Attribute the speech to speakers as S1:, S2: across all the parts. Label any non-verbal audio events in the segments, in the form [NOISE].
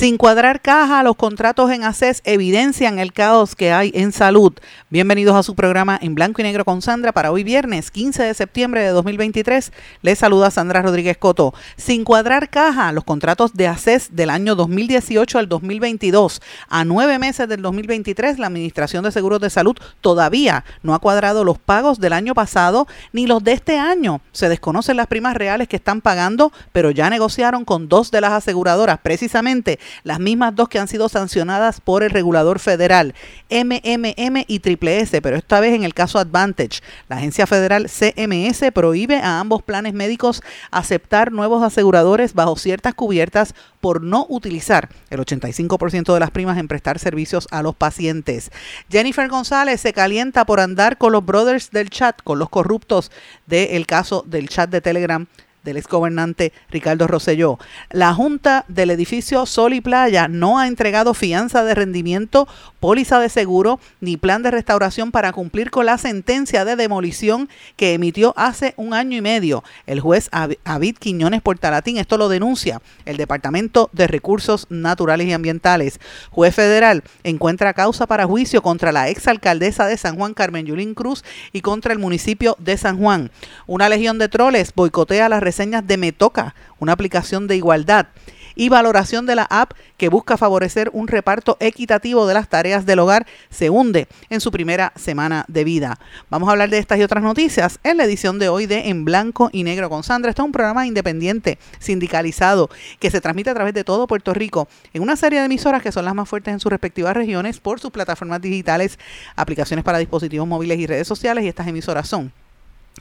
S1: Sin cuadrar caja, los contratos en ACES evidencian el caos que hay en salud. Bienvenidos a su programa en blanco y negro con Sandra para hoy viernes 15 de septiembre de 2023. Les saluda Sandra Rodríguez Coto. Sin cuadrar caja, los contratos de ACES del año 2018 al 2022. A nueve meses del 2023, la Administración de Seguros de Salud todavía no ha cuadrado los pagos del año pasado ni los de este año. Se desconocen las primas reales que están pagando, pero ya negociaron con dos de las aseguradoras, precisamente las mismas dos que han sido sancionadas por el regulador federal, MMM y Triple S, pero esta vez en el caso Advantage. La agencia federal CMS prohíbe a ambos planes médicos aceptar nuevos aseguradores bajo ciertas cubiertas por no utilizar el 85% de las primas en prestar servicios a los pacientes. Jennifer González se calienta por andar con los brothers del chat, con los corruptos del caso del chat de Telegram del exgobernante Ricardo Rosselló. La Junta del edificio Sol y Playa no ha entregado fianza de rendimiento, póliza de seguro ni plan de restauración para cumplir con la sentencia de demolición que emitió hace un año y medio el juez Avid Quiñones Portalatín. Esto lo denuncia el Departamento de Recursos Naturales y Ambientales. Juez federal encuentra causa para juicio contra la exalcaldesa de San Juan, Carmen Yulín Cruz, y contra el municipio de San Juan. Una legión de troles boicotea la reseñas de Me Toca, una aplicación de igualdad y valoración de la app que busca favorecer un reparto equitativo de las tareas del hogar se hunde en su primera semana de vida. Vamos a hablar de estas y otras noticias en la edición de hoy de En Blanco y Negro con Sandra. Este es un programa independiente, sindicalizado, que se transmite a través de todo Puerto Rico en una serie de emisoras que son las más fuertes en sus respectivas regiones por sus plataformas digitales, aplicaciones para dispositivos móviles y redes sociales y estas emisoras son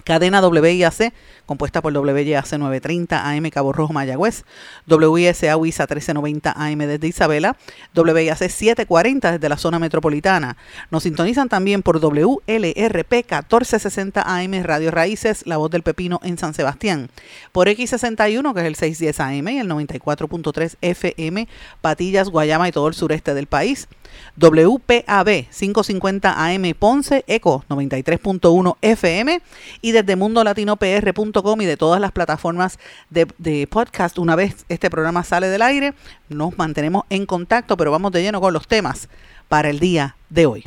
S1: Cadena WIAC, compuesta por WIAC 930 AM Cabo Rojo Mayagüez, WISA WISA 1390 AM desde Isabela, WIAC 740 desde la zona metropolitana. Nos sintonizan también por WLRP 1460 AM Radio Raíces, La Voz del Pepino en San Sebastián, por X61 que es el 610 AM y el 94.3 FM, Patillas, Guayama y todo el sureste del país. WPAB 550 AM Ponce, ECO 93.1 FM y desde mundolatinopr.com y de todas las plataformas de, de, podcast. Una vez este programa sale del aire, nos mantenemos en contacto, pero vamos de lleno con los temas para el día de hoy.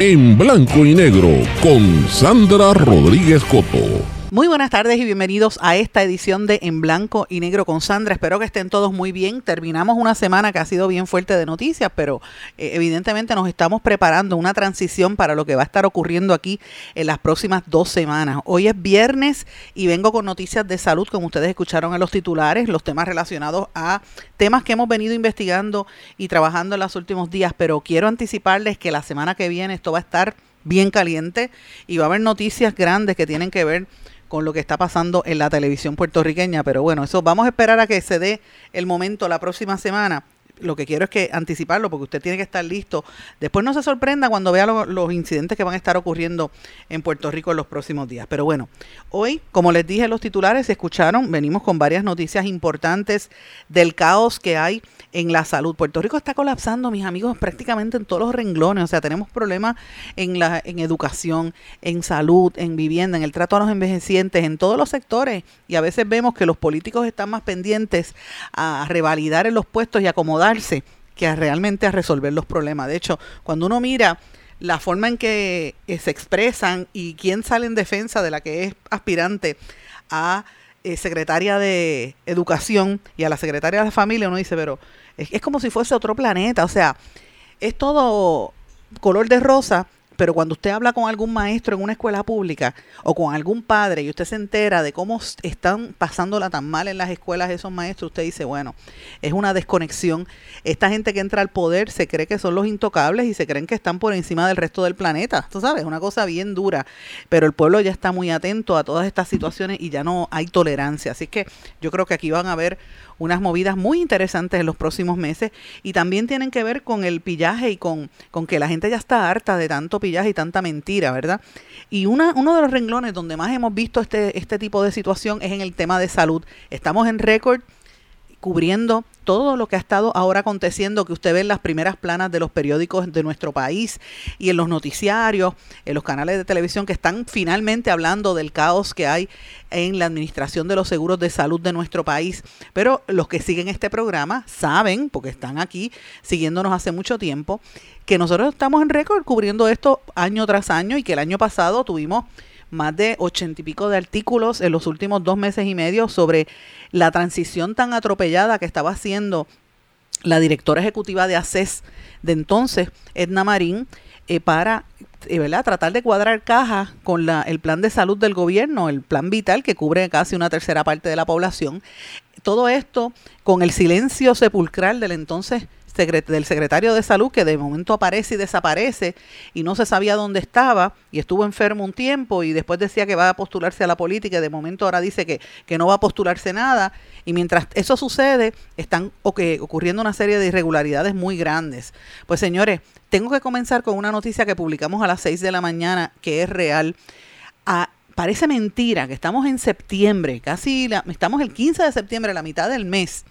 S2: En blanco y negro con Sandra Rodríguez Coto.
S1: Muy buenas tardes y bienvenidos a esta edición de En Blanco y Negro con Sandra. Espero que estén todos muy bien. Terminamos una semana que ha sido bien fuerte de noticias, pero eh, evidentemente nos estamos preparando una transición para lo que va a estar ocurriendo aquí en las próximas dos semanas. Hoy es viernes y vengo con noticias de salud, como ustedes escucharon en los titulares, los temas relacionados a temas que hemos venido investigando y trabajando en los últimos días, pero quiero anticiparles que la semana que viene esto va a estar bien caliente y va a haber noticias grandes que tienen que ver con lo que está pasando en la televisión puertorriqueña. Pero bueno, eso vamos a esperar a que se dé el momento la próxima semana lo que quiero es que anticiparlo porque usted tiene que estar listo. Después no se sorprenda cuando vea los incidentes que van a estar ocurriendo en Puerto Rico en los próximos días. Pero bueno, hoy, como les dije, los titulares se escucharon, venimos con varias noticias importantes del caos que hay en la salud. Puerto Rico está colapsando, mis amigos, prácticamente en todos los renglones. O sea, tenemos problemas en, la, en educación, en salud, en vivienda, en el trato a los envejecientes, en todos los sectores. Y a veces vemos que los políticos están más pendientes a revalidar en los puestos y acomodarse que a realmente a resolver los problemas. De hecho, cuando uno mira la forma en que eh, se expresan y quién sale en defensa de la que es aspirante a eh, secretaria de Educación y a la secretaria de la Familia, uno dice, pero es, es como si fuese otro planeta, o sea, es todo color de rosa pero cuando usted habla con algún maestro en una escuela pública o con algún padre y usted se entera de cómo están pasándola tan mal en las escuelas esos maestros, usted dice, bueno, es una desconexión. Esta gente que entra al poder se cree que son los intocables y se creen que están por encima del resto del planeta. Tú sabes, es una cosa bien dura, pero el pueblo ya está muy atento a todas estas situaciones y ya no hay tolerancia. Así que yo creo que aquí van a haber unas movidas muy interesantes en los próximos meses y también tienen que ver con el pillaje y con, con que la gente ya está harta de tanto pillaje y tanta mentira, ¿verdad? Y una, uno de los renglones donde más hemos visto este, este tipo de situación es en el tema de salud. Estamos en récord cubriendo todo lo que ha estado ahora aconteciendo, que usted ve en las primeras planas de los periódicos de nuestro país y en los noticiarios, en los canales de televisión que están finalmente hablando del caos que hay en la administración de los seguros de salud de nuestro país. Pero los que siguen este programa saben, porque están aquí siguiéndonos hace mucho tiempo, que nosotros estamos en récord cubriendo esto año tras año y que el año pasado tuvimos más de ochenta y pico de artículos en los últimos dos meses y medio sobre la transición tan atropellada que estaba haciendo la directora ejecutiva de ACES de entonces, Edna Marín, eh, para eh, ¿verdad? tratar de cuadrar caja con la, el plan de salud del gobierno, el plan vital que cubre casi una tercera parte de la población. Todo esto con el silencio sepulcral del entonces del secretario de salud que de momento aparece y desaparece y no se sabía dónde estaba y estuvo enfermo un tiempo y después decía que va a postularse a la política y de momento ahora dice que, que no va a postularse nada y mientras eso sucede están ocurriendo una serie de irregularidades muy grandes. Pues señores, tengo que comenzar con una noticia que publicamos a las 6 de la mañana que es real. Ah, parece mentira que estamos en septiembre, casi estamos el 15 de septiembre, la mitad del mes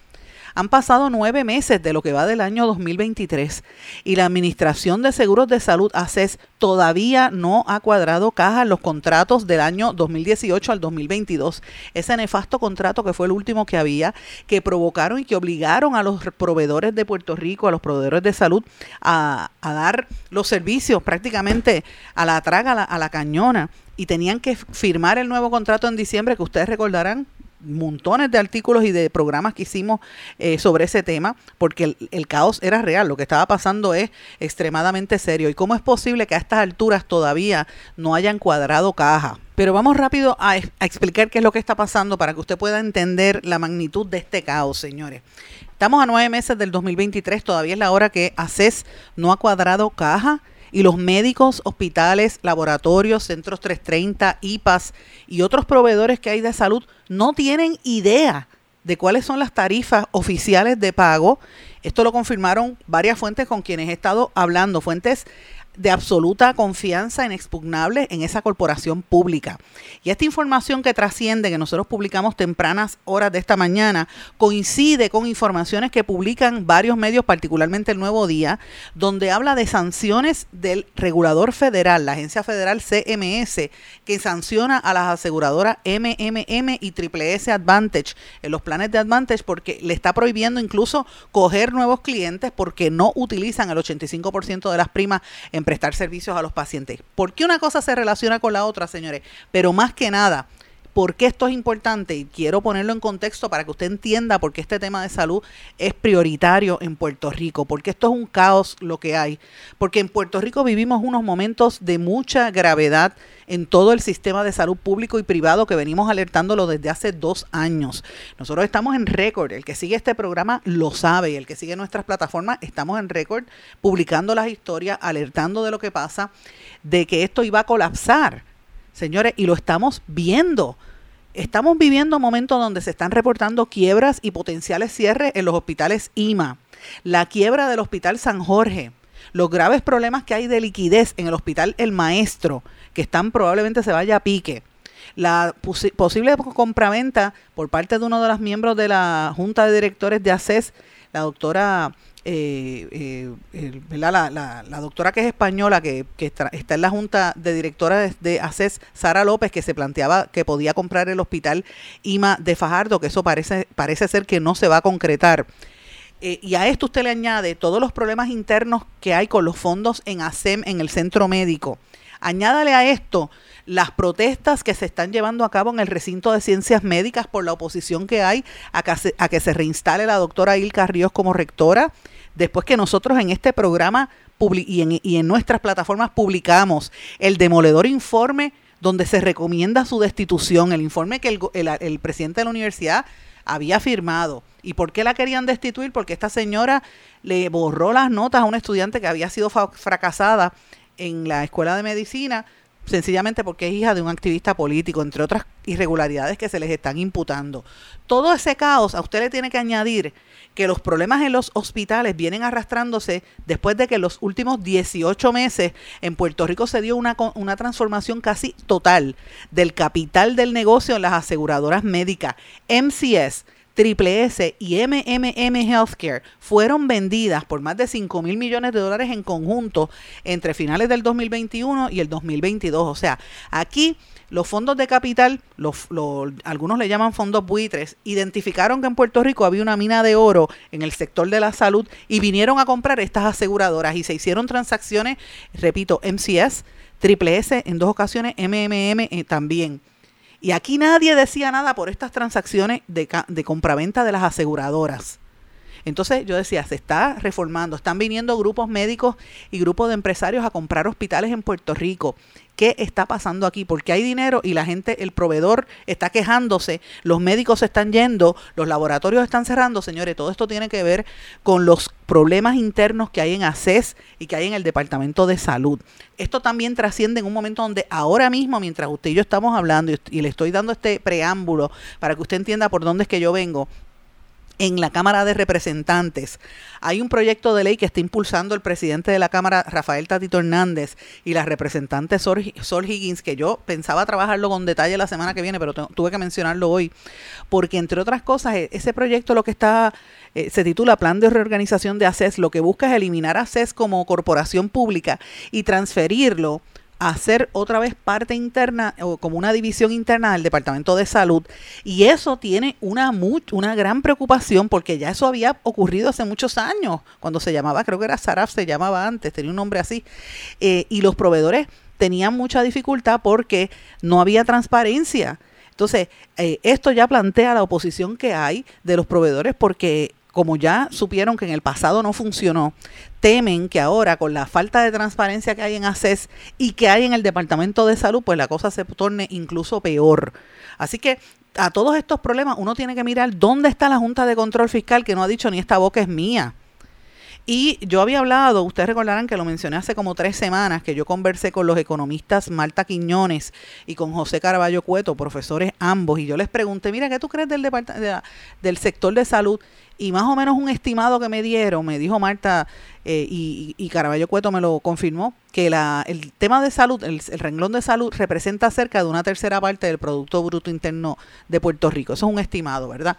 S1: han pasado nueve meses de lo que va del año 2023 y la Administración de Seguros de Salud, ACES, todavía no ha cuadrado caja en los contratos del año 2018 al 2022. Ese nefasto contrato que fue el último que había, que provocaron y que obligaron a los proveedores de Puerto Rico, a los proveedores de salud, a, dar los servicios prácticamente a la traga, a la, a la cañona y tenían que firmar el nuevo contrato en diciembre, que ustedes recordarán, montones de artículos y de programas que hicimos eh, sobre ese tema, porque el, caos era real, lo que estaba pasando es extremadamente serio. ¿Y cómo es posible que a estas alturas todavía no hayan cuadrado caja? Pero vamos rápido a, a explicar qué es lo que está pasando para que usted pueda entender la magnitud de este caos, señores. Estamos a nueve meses del 2023, todavía es la hora que ACES no ha cuadrado caja y los médicos, hospitales, laboratorios, centros 330, IPAS y otros proveedores que hay de salud no tienen idea de cuáles son las tarifas oficiales de pago. Esto lo confirmaron varias fuentes con quienes he estado hablando, fuentes de absoluta confianza inexpugnable en esa corporación pública. Y esta información que trasciende, que nosotros publicamos tempranas horas de esta mañana, coincide con informaciones que publican varios medios, particularmente el Nuevo Día, donde habla de sanciones del regulador federal, la agencia federal CMS, que sanciona a las aseguradoras MMM y Triple S Advantage en los planes de Advantage porque le está prohibiendo incluso coger nuevos clientes porque no utilizan el 85% de las primas en prestar servicios a los pacientes. ¿Por qué una cosa se relaciona con la otra, señores? Pero más que nada, ¿por qué esto es importante? Y quiero ponerlo en contexto para que usted entienda por qué este tema de salud es prioritario en Puerto Rico, porque esto es un caos lo que hay, porque en Puerto Rico vivimos unos momentos de mucha gravedad en todo el sistema de salud público y privado que venimos alertándolo desde hace dos años. Nosotros estamos en récord, el que sigue este programa lo sabe y el que sigue nuestras plataformas estamos en récord publicando las historias, alertando de lo que pasa, de que esto iba a colapsar, señores, y lo estamos viendo. Estamos viviendo momentos donde se están reportando quiebras y potenciales cierres en los hospitales IMA. La quiebra del Hospital San Jorge, los graves problemas que hay de liquidez en el Hospital El Maestro, que están probablemente se vaya a pique. La posible compraventa por parte de uno de los miembros de la Junta de Directores de ACES, la doctora eh, eh, la, doctora que es española, que, está, en la Junta de Directores de, ACES, Sara López, que se planteaba que podía comprar el hospital IMA de Fajardo, que eso parece, parece ser que no se va a concretar. Eh, y a esto usted le añade todos los problemas internos que hay con los fondos en ASEM, en el centro médico. Añádale a esto las protestas que se están llevando a cabo en el recinto de ciencias médicas por la oposición que hay a que se, a que se reinstale la doctora Ilka Ríos como rectora, después que nosotros en este programa y en, y en nuestras plataformas publicamos el demoledor informe donde se recomienda su destitución, el informe que el, el, presidente de la universidad había firmado. ¿Y por qué la querían destituir? Porque esta señora le borró las notas a una estudiante que había sido fracasada en la escuela de medicina sencillamente porque es hija de un activista político, entre otras irregularidades que se les están imputando. Todo ese caos a usted le tiene que añadir que los problemas en los hospitales vienen arrastrándose después de que en los últimos 18 meses en Puerto Rico se dio una, una transformación casi total del capital del negocio en las aseguradoras médicas. MCS Triple S y MMM Healthcare fueron vendidas por más de 5 mil millones de dólares en conjunto entre finales del 2021 y el 2022. O sea, aquí los fondos de capital, algunos le llaman fondos buitres, identificaron que en Puerto Rico había una mina de oro en el sector de la salud y vinieron a comprar estas aseguradoras y se hicieron transacciones, repito, MCS, Triple S en dos ocasiones, MMM también. Y aquí nadie decía nada por estas transacciones de, de compraventa de las aseguradoras. Entonces yo decía, se está reformando, están viniendo grupos médicos y grupos de empresarios a comprar hospitales en Puerto Rico. ¿Qué está pasando aquí? Porque hay dinero y la gente, el proveedor está quejándose, los médicos se están yendo, los laboratorios están cerrando, señores, todo esto tiene que ver con los problemas internos que hay en ACES y que hay en el Departamento de Salud. Esto también trasciende en un momento donde ahora mismo, mientras usted y yo estamos hablando y, y le estoy dando este preámbulo para que usted entienda por dónde es que yo vengo, en la Cámara de Representantes. Hay un proyecto de ley que está impulsando el presidente de la Cámara, Rafael Tatito Hernández, y la representante Sol, Higgins, que yo pensaba trabajarlo con detalle la semana que viene, pero tuve que mencionarlo hoy, porque entre otras cosas, e, ese proyecto lo que está, eh, se titula Plan de Reorganización de ACES, lo que busca es eliminar ACES como corporación pública y transferirlo hacer otra vez parte interna o como una división interna del Departamento de Salud. Y eso tiene una, una gran preocupación porque ya eso había ocurrido hace muchos años, cuando se llamaba, creo que era Saraf, se llamaba antes, tenía un nombre así. Eh, y los proveedores tenían mucha dificultad porque no había transparencia. Entonces, eh, esto ya plantea la oposición que hay de los proveedores porque como ya supieron que en el pasado no funcionó, temen que ahora con la falta de transparencia que hay en ACES y que hay en el Departamento de Salud, pues la cosa se torne incluso peor. Así que a todos estos problemas uno tiene que mirar dónde está la Junta de Control Fiscal que no ha dicho ni esta boca es mía. Y yo había hablado, ustedes recordarán que lo mencioné hace como tres semanas, que yo conversé con los economistas Marta Quiñones y con José Caraballo Cueto, profesores ambos, y yo les pregunté, mira, ¿qué tú crees del, del sector de salud? Y más o menos un estimado que me dieron, me dijo Marta eh, y, y, Caraballo Cueto me lo confirmó, que la, el tema de salud, el, el renglón de salud representa cerca de una tercera parte del Producto Bruto Interno de Puerto Rico. Eso es un estimado, ¿verdad?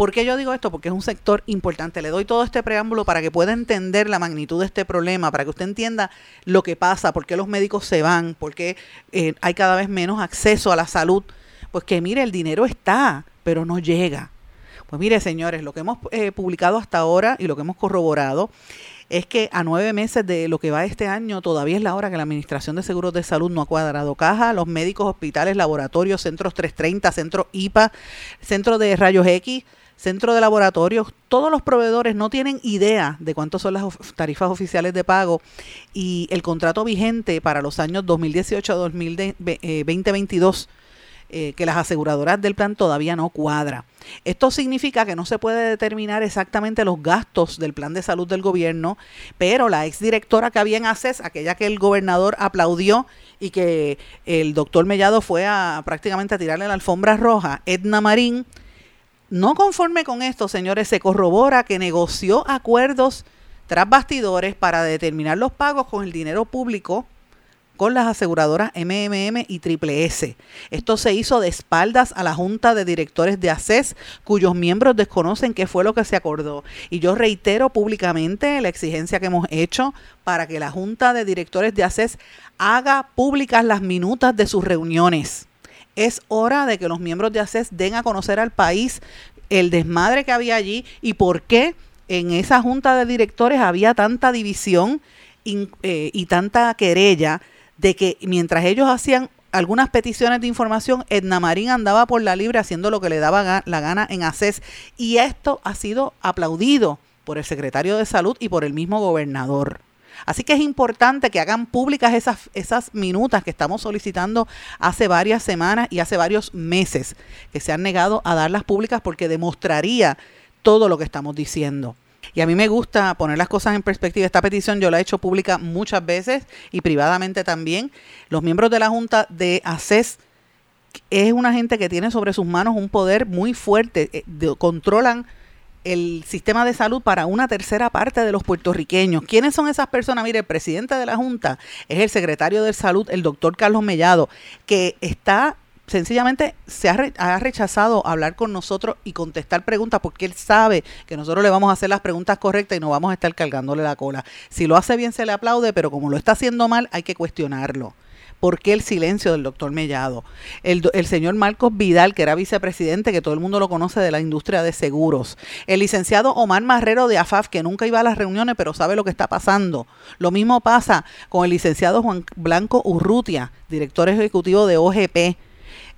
S1: ¿Por qué yo digo esto? Porque es un sector importante. Le doy todo este preámbulo para que pueda entender la magnitud de este problema, para que usted entienda lo que pasa, por qué los médicos se van, por qué eh, hay cada vez menos acceso a la salud. Pues que mire, el dinero está, pero no llega. Pues mire, señores, lo que hemos eh, publicado hasta ahora y lo que hemos corroborado es que a nueve meses de lo que va este año todavía es la hora que la Administración de Seguros de Salud no ha cuadrado caja. Los médicos, hospitales, laboratorios, centros 330, centro IPA, centro de rayos X, centro de laboratorios, todos los proveedores no tienen idea de cuántas son las tarifas oficiales de pago y el contrato vigente para los años 2018 a 2022 eh, que las aseguradoras del plan todavía no cuadra. Esto significa que no se puede determinar exactamente los gastos del plan de salud del gobierno, pero la exdirectora que había en ACES, aquella que el gobernador aplaudió y que el doctor Mellado fue a prácticamente a tirarle la alfombra roja, Edna Marín, no conforme con esto, señores, se corrobora que negoció acuerdos tras bastidores para determinar los pagos con el dinero público con las aseguradoras MMM y Triple S. Esto se hizo de espaldas a la Junta de Directores de ACES, cuyos miembros desconocen qué fue lo que se acordó. Y yo reitero públicamente la exigencia que hemos hecho para que la Junta de Directores de ACES haga públicas las minutas de sus reuniones es hora de que los miembros de ACES den a conocer al país el desmadre que había allí y por qué en esa junta de directores había tanta división eh, y tanta querella de que mientras ellos hacían algunas peticiones de información, Edna Marín andaba por la libre haciendo lo que le daba la gana en ACES y esto ha sido aplaudido por el secretario de salud y por el mismo gobernador. Así que es importante que hagan públicas esas, esas minutas que estamos solicitando hace varias semanas y hace varios meses, que se han negado a darlas públicas porque demostraría todo lo que estamos diciendo. Y a mí me gusta poner las cosas en perspectiva. Esta petición yo la he hecho pública muchas veces y privadamente también. Los miembros de la Junta de ACES es una gente que tiene sobre sus manos un poder muy fuerte. Eh, controlan el sistema de salud para una tercera parte de los puertorriqueños. ¿Quiénes son esas personas? Mire, el presidente de la Junta es el secretario de Salud, el doctor Carlos Mellado, que está sencillamente se ha, rechazado hablar con nosotros y contestar preguntas porque él sabe que nosotros le vamos a hacer las preguntas correctas y no vamos a estar cargándole la cola. Si lo hace bien se le aplaude, pero como lo está haciendo mal hay que cuestionarlo. ¿Por qué el silencio del doctor Mellado? El, el, señor Marcos Vidal, que era vicepresidente, que todo el mundo lo conoce de la industria de seguros. El licenciado Omar Marrero de AFAF, que nunca iba a las reuniones, pero sabe lo que está pasando. Lo mismo pasa con el licenciado Juan Blanco Urrutia, director ejecutivo de OGP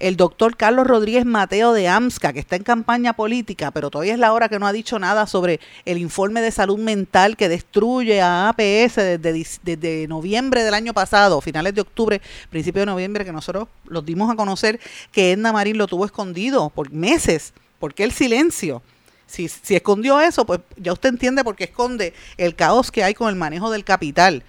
S1: el doctor Carlos Rodríguez Mateo de AMSCA, que está en campaña política, pero todavía es la hora que no ha dicho nada sobre el informe de salud mental que destruye a APS desde, noviembre del año pasado, finales de octubre, principio de noviembre, que nosotros los dimos a conocer que Edna Marín lo tuvo escondido por meses. ¿Por qué el silencio? Si, si escondió eso, pues ya usted entiende por qué esconde el caos que hay con el manejo del capital.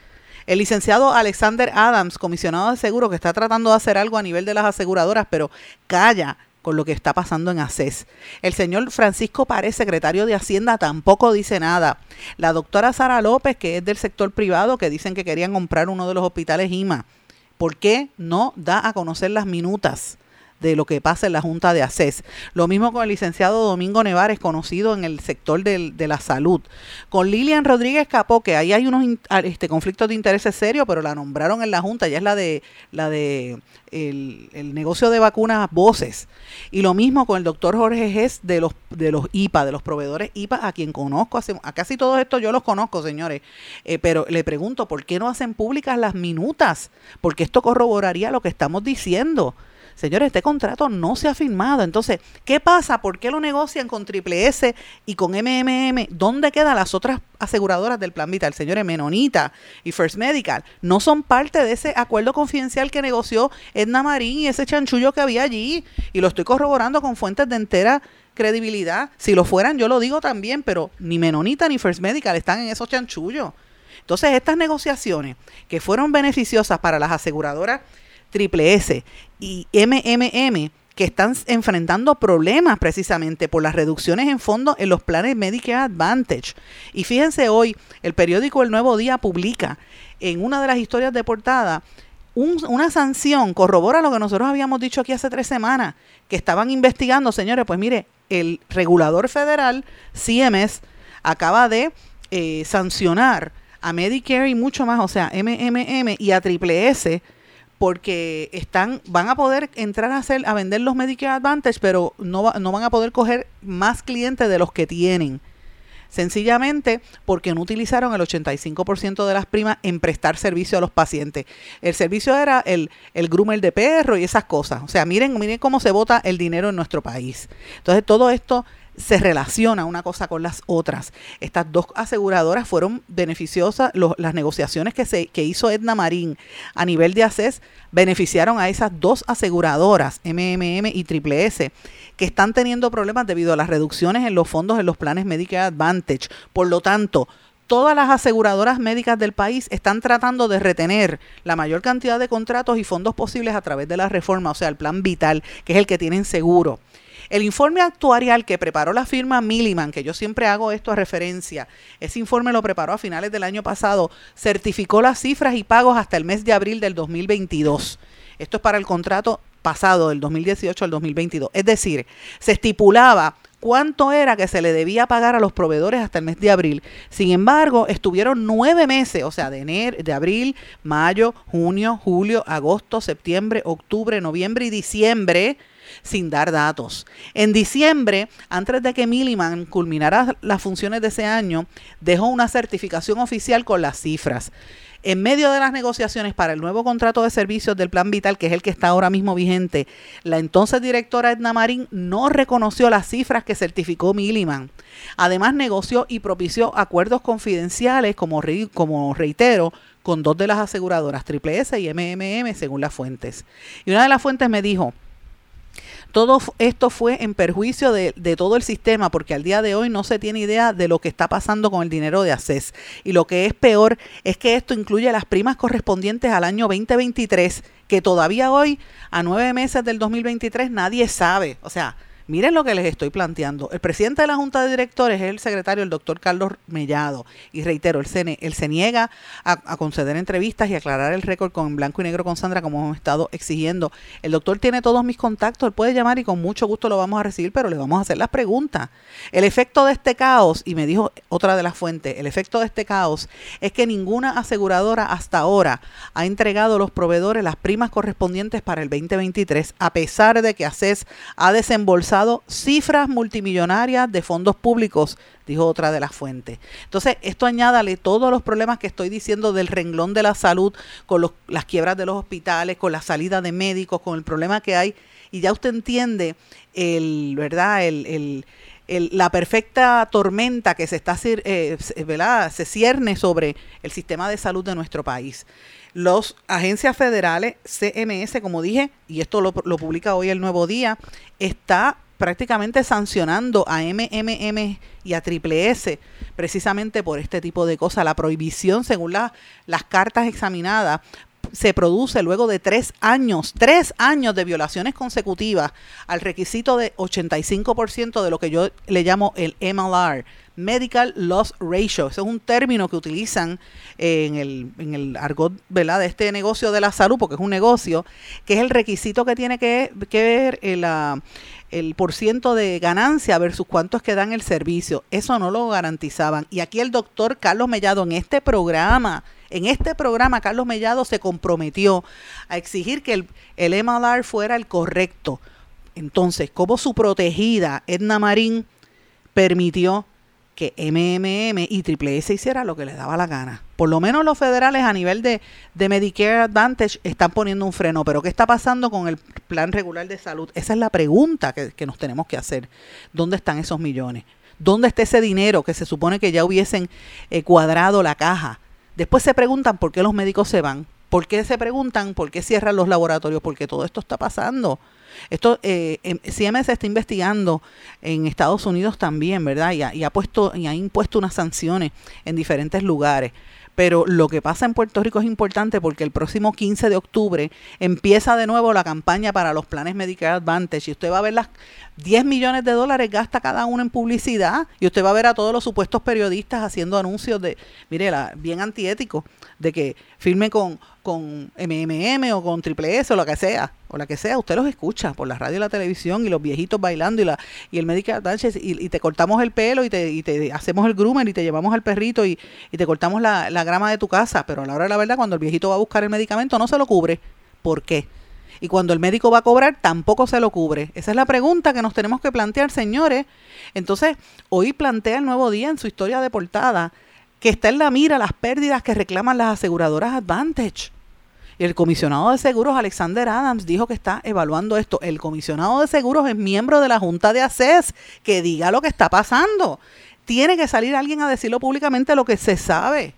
S1: El licenciado Alexander Adams, comisionado de seguro, que está tratando de hacer algo a nivel de las aseguradoras, pero calla con lo que está pasando en ACES. El señor Francisco Párez, secretario de Hacienda, tampoco dice nada. La doctora Sara López, que es del sector privado, que dicen que querían comprar uno de los hospitales IMA. ¿Por qué no da a conocer las minutas? De lo que pasa en la Junta de ACES. Lo mismo con el licenciado Domingo Nevares, conocido en el sector de la salud. Con Lilian Rodríguez Capó, que ahí hay unos este, conflictos de intereses serios, pero la nombraron en la Junta, ya es la de la de el, negocio de vacunas Voces. Y lo mismo con el doctor Jorge Gess de los, de los IPA, de los proveedores IPA, a quien conozco, a casi todos estos yo los conozco, señores, eh, pero le pregunto, ¿por qué no hacen públicas las minutas? Porque esto corroboraría lo que estamos diciendo. Señores, este contrato no se ha firmado. Entonces, ¿qué pasa? ¿Por qué lo negocian con Triple S y con MMM? ¿Dónde quedan las otras aseguradoras del Plan Vital? Señores, Menonita y First Medical no son parte de ese acuerdo confidencial que negoció Edna Marín y ese chanchullo que había allí. Y lo estoy corroborando con fuentes de entera credibilidad. Si lo fueran, yo lo digo también, pero ni Menonita ni First Medical están en esos chanchullos. Entonces, estas negociaciones que fueron beneficiosas para las aseguradoras Triple S y MMM que están enfrentando problemas precisamente por las reducciones en fondos en los planes Medicare Advantage. Y fíjense hoy, el periódico El Nuevo Día publica en una de las historias de portada una sanción, corrobora lo que nosotros habíamos dicho aquí hace tres semanas, que estaban investigando, señores, pues mire, el regulador federal, CMS, acaba de eh, sancionar a Medicare y mucho más, o sea, MMM y a Triple S porque están, van a poder entrar a hacer, a vender los Medicare Advantage, pero no, no van a poder coger más clientes de los que tienen. Sencillamente porque no utilizaron el 85% de las primas en prestar servicio a los pacientes. El servicio era el, el groomer de perro y esas cosas. O sea, miren, miren cómo se vota el dinero en nuestro país. Entonces, todo esto se relaciona una cosa con las otras. Estas dos aseguradoras fueron beneficiosas, las negociaciones que, se, que hizo Edna Marín a nivel de ACES beneficiaron a esas dos aseguradoras, MMM y Triple S, que están teniendo problemas debido a las reducciones en los fondos en los planes Medicare Advantage. Por lo tanto, todas las aseguradoras médicas del país están tratando de retener la mayor cantidad de contratos y fondos posibles a través de la reforma, o sea, el plan vital, que es el que tienen seguro. El informe actuarial que preparó la firma Milliman, que yo siempre hago esto a referencia, ese informe lo preparó a finales del año pasado, certificó las cifras y pagos hasta el mes de abril del 2022. Esto es para el contrato pasado, del 2018 al 2022. Es decir, se estipulaba cuánto era que se le debía pagar a los proveedores hasta el mes de abril. Sin embargo, estuvieron nueve meses, o sea, de, enero, de abril, mayo, junio, julio, agosto, septiembre, octubre, noviembre y diciembre sin dar datos. En diciembre, antes de que Milliman culminara las funciones de ese año, dejó una certificación oficial con las cifras. En medio de las negociaciones para el nuevo contrato de servicios del Plan Vital, que es el que está ahora mismo vigente, la entonces directora Edna Marín no reconoció las cifras que certificó Milliman. Además, negoció y propició acuerdos confidenciales, como, como reitero, con dos de las aseguradoras, Triple S y MMM, según las fuentes. Y una de las fuentes me dijo, Todo esto fue en perjuicio de, todo el sistema porque al día de hoy no se tiene idea de lo que está pasando con el dinero de ACES. Y lo que es peor es que esto incluye las primas correspondientes al año 2023 que todavía hoy, a nueve meses del 2023, nadie sabe. O sea, Miren lo que les estoy planteando. El presidente de la Junta de Directores es el secretario, el doctor Carlos Mellado. Y reitero, él se, se niega a, conceder entrevistas y aclarar el récord con blanco y negro con Sandra, como hemos estado exigiendo. El doctor tiene todos mis contactos, él puede llamar y con mucho gusto lo vamos a recibir, pero le vamos a hacer las preguntas. El efecto de este caos, y me dijo otra de las fuentes, el efecto de este caos es que ninguna aseguradora hasta ahora ha entregado a los proveedores las primas correspondientes para el 2023, a pesar de que ACES ha desembolsado cifras multimillonarias de fondos públicos, dijo otra de las fuentes. Entonces, esto añádale todos los problemas que estoy diciendo del renglón de la salud, con las quiebras de los hospitales, con la salida de médicos, con el problema que hay, y ya usted entiende ¿verdad? la perfecta tormenta que se está eh, se cierne sobre el sistema de salud de nuestro país. Los agencias federales, CMS, como dije, y esto lo publica hoy el Nuevo Día, está prácticamente sancionando a MMM y a Triple S precisamente por este tipo de cosas. La prohibición, según las cartas examinadas, se produce luego de tres años, tres años de violaciones consecutivas al requisito de 85% de lo que yo le llamo el MLR, Medical Loss Ratio. Ese es un término que utilizan en el, en el argot ¿verdad? de este negocio de la salud, porque es un negocio, que es el requisito que tiene que, ver el, el porciento de ganancia versus cuántos que dan el servicio. Eso no lo garantizaban. Y aquí el doctor Carlos Mellado en este programa, en este programa Carlos Mellado se comprometió a exigir que el, el MLR fuera el correcto. Entonces, como su protegida Edna Marín permitió que MMM y Triple S hiciera lo que les daba la gana. Por lo menos los federales a nivel de, de, Medicare Advantage están poniendo un freno, pero ¿qué está pasando con el plan regular de salud? Esa es la pregunta que, nos tenemos que hacer. ¿Dónde están esos millones? ¿Dónde está ese dinero que se supone que ya hubiesen eh, cuadrado la caja? Después se preguntan por qué los médicos se van. ¿Por qué se preguntan por qué cierran los laboratorios? Porque todo esto está pasando. Esto, eh, em, CMS está investigando en Estados Unidos también, ¿verdad? Y ha, puesto y ha impuesto unas sanciones en diferentes lugares. Pero lo que pasa en Puerto Rico es importante porque el próximo 15 de octubre empieza de nuevo la campaña para los planes Medicare Advantage y usted va a ver las 10 millones de dólares gasta cada uno en publicidad y usted va a ver a todos los supuestos periodistas haciendo anuncios de, mire, la, bien antiéticos, de que firme con, con MMM o con Triple S o lo que sea, o la que sea, usted los escucha por la radio y la televisión y los viejitos bailando y la y el Advantage y, y, te cortamos el pelo y te, y te hacemos el groomer y te llevamos al perrito y, y te cortamos la, la grama de tu casa, pero a la hora de la verdad cuando el viejito va a buscar el medicamento no se lo cubre. ¿Por qué? Y cuando el médico va a cobrar, tampoco se lo cubre. Esa es la pregunta que nos tenemos que plantear, señores. Entonces, hoy plantea el nuevo día en su historia de portada que está en la mira las pérdidas que reclaman las aseguradoras Advantage. El comisionado de seguros, Alexander Adams, dijo que está evaluando esto. El comisionado de seguros es miembro de la Junta de ACES, que diga lo que está pasando. Tiene que salir alguien a decirlo públicamente lo que se sabe.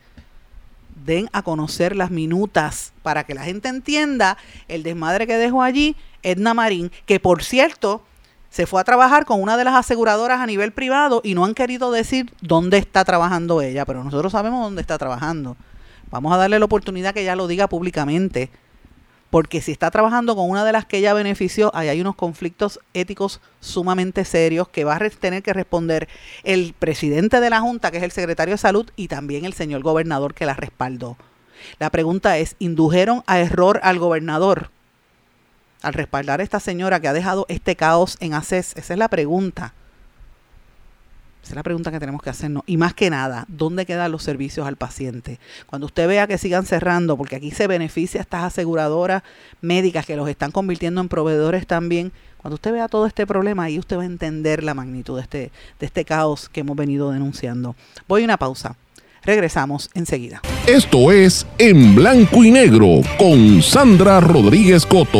S1: Den a conocer las minutas para que la gente entienda el desmadre que dejó allí Edna Marín, que por cierto, se fue a trabajar con una de las aseguradoras a nivel privado y no han querido decir dónde está trabajando ella, pero nosotros sabemos dónde está trabajando. Vamos a darle la oportunidad que ella lo diga públicamente, porque si está trabajando con una de las que ella benefició, ahí hay unos conflictos éticos sumamente serios que va a tener que responder el presidente de la Junta, que es el secretario de Salud, y también el señor gobernador que la respaldó. La pregunta es, ¿indujeron a error al gobernador? al respaldar a esta señora que ha dejado este caos en ACES? Esa es la pregunta. Esa es la pregunta que tenemos que hacernos. Y más que nada, ¿dónde quedan los servicios al paciente? Cuando usted vea que sigan cerrando, porque aquí se beneficia a estas aseguradoras médicas que los están convirtiendo en proveedores también, cuando usted vea todo este problema, ahí usted va a entender la magnitud de este, de este caos que hemos venido denunciando. Voy a una pausa. Regresamos enseguida.
S2: Esto es En Blanco y Negro con Sandra Rodríguez Coto.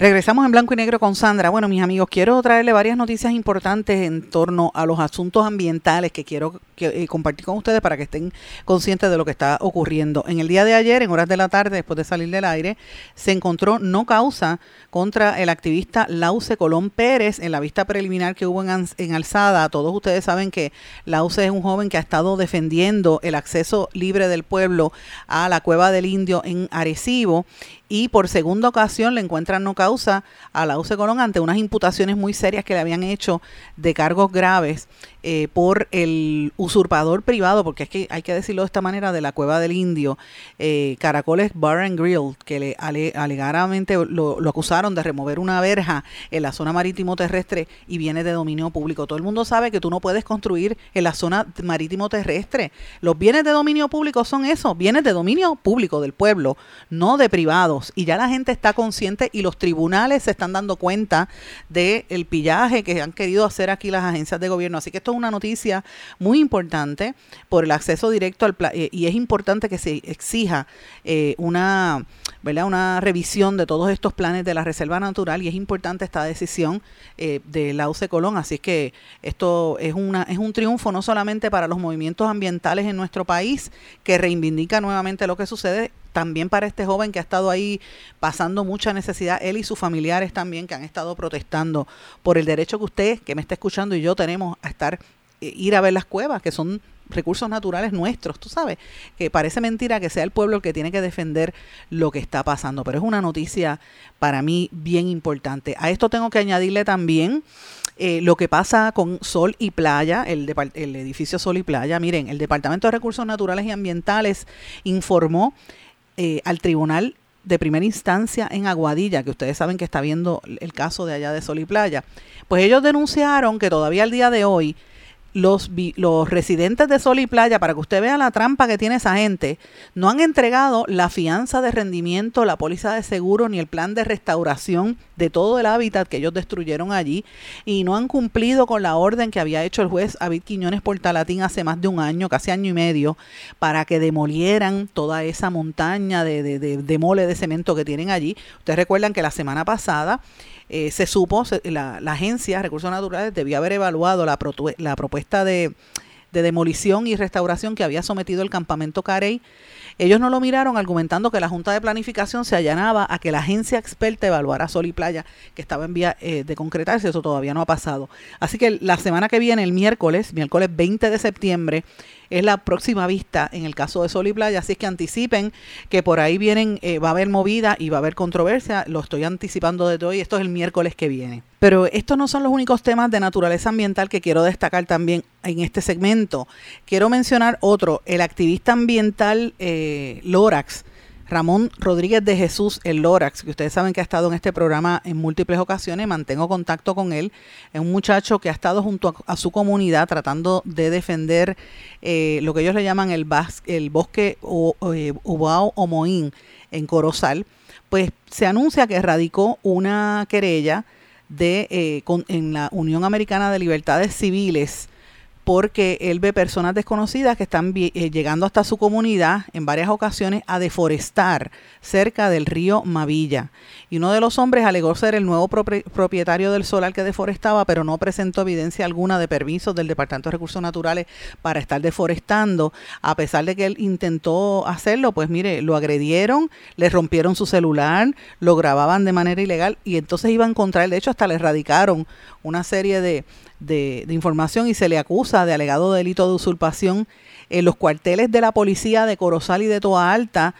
S1: Regresamos en blanco y negro con Sandra. Bueno, mis amigos, quiero traerle varias noticias importantes en torno a los asuntos ambientales que quiero eh, compartir con ustedes para que estén conscientes de lo que está ocurriendo. En el día de ayer, en horas de la tarde, después de salir del aire, se encontró no causa contra el activista Lauce Colón Pérez en la vista preliminar que hubo en, en Alzada. Todos ustedes saben que Lauce es un joven que ha estado defendiendo el acceso libre del pueblo a la cueva del indio en Arecibo y por segunda ocasión le encuentran no causa a la UCE Colón ante unas imputaciones muy serias que le habían hecho de cargos graves eh, por el usurpador privado, porque es que hay que decirlo de esta manera, de la cueva del indio, eh, Caracoles Bar and Grill, que le alegadamente lo, acusaron de remover una verja en la zona marítimo terrestre y viene de dominio público. Todo el mundo sabe que tú no puedes construir en la zona marítimo terrestre. Los bienes de dominio público son esos, bienes de dominio público del pueblo, no de Y ya la gente está consciente y los tribunales se están dando cuenta del el pillaje que han querido hacer aquí las agencias de gobierno. Así que esto una noticia muy importante por el acceso directo al eh, y es importante que se exija eh, una, ¿verdad? una revisión de todos estos planes de la Reserva Natural y es importante esta decisión eh, de la UCE Colón. Así es que esto es, una, es un triunfo no solamente para los movimientos ambientales en nuestro país, que reivindica nuevamente lo que sucede, también para este joven que ha estado ahí pasando mucha necesidad, él y sus familiares también que han estado protestando por el derecho que usted, que me está escuchando y yo tenemos a estar, eh, ir a ver las cuevas, que son recursos naturales nuestros, tú sabes, que parece mentira que sea el pueblo el que tiene que defender lo que está pasando, pero es una noticia para mí bien importante. A esto tengo que añadirle también eh, lo que pasa con Sol y Playa, el, el edificio Sol y Playa. Miren, el Departamento de Recursos Naturales y Ambientales informó eh, al tribunal de primera instancia en Aguadilla, que ustedes saben que está viendo el caso de allá de Sol y Playa, pues ellos denunciaron que todavía al día de hoy los, los residentes de Sol y Playa, para que usted vea la trampa que tiene esa gente, no han entregado la fianza de rendimiento, la póliza de seguro ni el plan de restauración de todo el hábitat que ellos destruyeron allí y no han cumplido con la orden que había hecho el juez David Quiñones Portalatín hace más de un año, casi año y medio, para que demolieran toda esa montaña de, de, de, de mole de cemento que tienen allí. Ustedes recuerdan que la semana pasada eh, se supo, la, la, agencia Recursos Naturales debía haber evaluado la, la propuesta de, de, demolición y restauración que había sometido el campamento Carey. Ellos no lo miraron argumentando que la Junta de Planificación se allanaba a que la agencia experta evaluara Sol y Playa, que estaba en vía eh, de concretarse, eso todavía no ha pasado. Así que la semana que viene, el miércoles, miércoles 20 de septiembre, es la próxima vista en el caso de Sol y Playa, así es que anticipen que por ahí vienen, eh, va a haber movida y va a haber controversia, lo estoy anticipando desde hoy, esto es el miércoles que viene. Pero estos no son los únicos temas de naturaleza ambiental que quiero destacar también en este segmento. Quiero mencionar otro, el activista ambiental eh, Lorax, Ramón Rodríguez de Jesús, el Lorax, que ustedes saben que ha estado en este programa en múltiples ocasiones, mantengo contacto con él. Es un muchacho que ha estado junto a, su comunidad tratando de defender eh, lo que ellos le llaman el, el bosque eh, Ubao o Moín en Corozal. Pues se anuncia que radicó una querella de, eh, en la Unión Americana de Libertades Civiles porque él ve personas desconocidas que están eh, llegando hasta su comunidad en varias ocasiones a deforestar cerca del río Mavilla. Y uno de los hombres alegó ser el nuevo propietario del solar que deforestaba, pero no presentó evidencia alguna de permisos del Departamento de Recursos Naturales para estar deforestando. A pesar de que él intentó hacerlo, pues mire, lo agredieron, le rompieron su celular, lo grababan de manera ilegal y entonces iban contra él. De hecho, hasta le erradicaron una serie de, de, información y se le acusa de alegado delito de usurpación en los cuarteles de la policía de Corozal y de Toa Alta.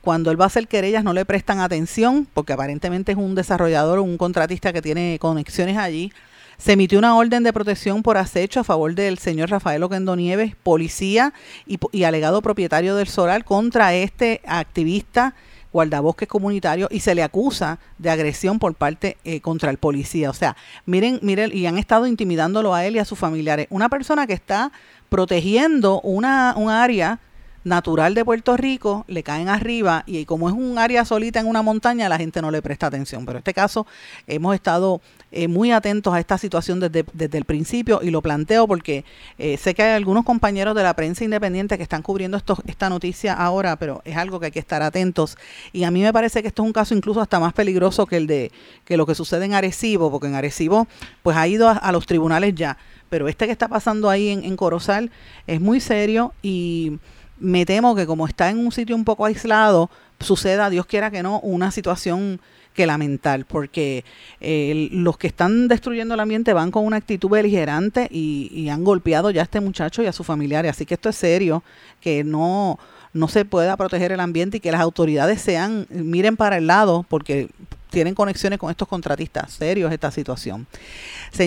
S1: Cuando él va a hacer querellas no le prestan atención porque aparentemente es un desarrollador o un contratista que tiene conexiones allí. Se emitió una orden de protección por acecho a favor del señor Rafael Oquendo Nieves, policía y, y alegado propietario del Solar contra este activista guardabosques comunitario y se le acusa de agresión por parte eh, contra el policía. O sea, miren, miren, y han estado intimidándolo a él y a sus familiares. Una persona que está protegiendo una, un área natural de Puerto Rico, le caen arriba y como es un área solita en una montaña, la gente no le presta atención. Pero en este caso hemos estado eh, muy atentos a esta situación desde, desde, el principio y lo planteo porque eh, sé que hay algunos compañeros de la prensa independiente que están cubriendo esto, esta noticia ahora, pero es algo que hay que estar atentos. Y a mí me parece que esto es un caso incluso hasta más peligroso que el de que lo que sucede en Arecibo, porque en Arecibo pues ha ido a, los tribunales ya, pero este que está pasando ahí en, en Corozal es muy serio y me temo que como está en un sitio un poco aislado, suceda, Dios quiera que no, una situación que lamentar, porque eh, los que están destruyendo el ambiente van con una actitud beligerante y, han golpeado ya a este muchacho y a sus familiares. Así que esto es serio, que no, no se pueda proteger el ambiente y que las autoridades sean, miren para el lado, porque tienen conexiones con estos contratistas. Serios esta situación.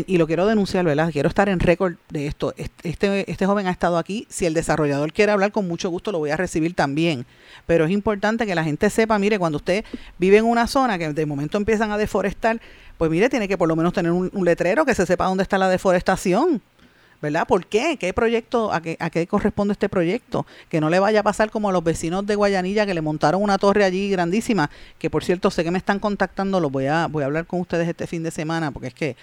S1: y lo quiero denunciar, ¿verdad? Quiero estar en récord de esto. Este, este joven ha estado aquí. Si el desarrollador quiere hablar, con mucho gusto lo voy a recibir también. Pero es importante que la gente sepa, mire, cuando usted vive en una zona que de momento empiezan a deforestar, pues mire, tiene que por lo menos tener un letrero que se sepa dónde está la deforestación ¿verdad? ¿Por qué? ¿Qué proyecto, a qué, a qué corresponde este proyecto? Que no le vaya a pasar como a los vecinos de Guayanilla que le montaron una torre allí grandísima, que por cierto sé que me están contactando, los voy a, voy a hablar con ustedes este fin de semana, porque es que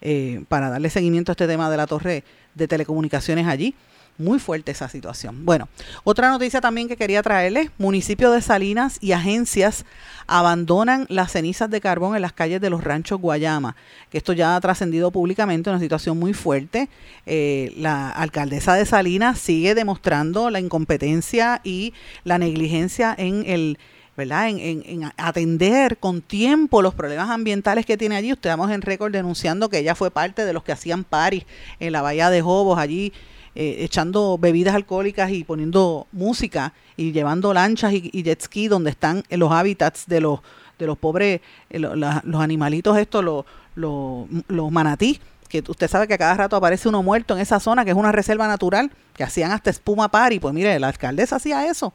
S1: eh, para darle seguimiento a este tema de la torre de telecomunicaciones allí, muy fuerte esa situación. Bueno, otra noticia también que quería traerles, municipio de Salinas y agencias abandonan las cenizas de carbón en las calles de los ranchos Guayama, que esto ya ha trascendido públicamente, una situación muy fuerte. Eh, la alcaldesa de Salinas sigue demostrando la incompetencia y la negligencia en el ¿verdad? En, atender con tiempo los problemas ambientales que tiene allí. Usted vamos en récord denunciando que ella fue parte de los que hacían paris en la bahía de Jobos allí eh, echando bebidas alcohólicas y poniendo música y llevando lanchas y, jet ski donde están los hábitats de los de los pobres, eh, los animalitos estos, los, los, manatí, que usted sabe que a cada rato aparece uno muerto en esa zona, que es una reserva natural, que hacían hasta espuma y pues mire, la alcaldesa hacía eso.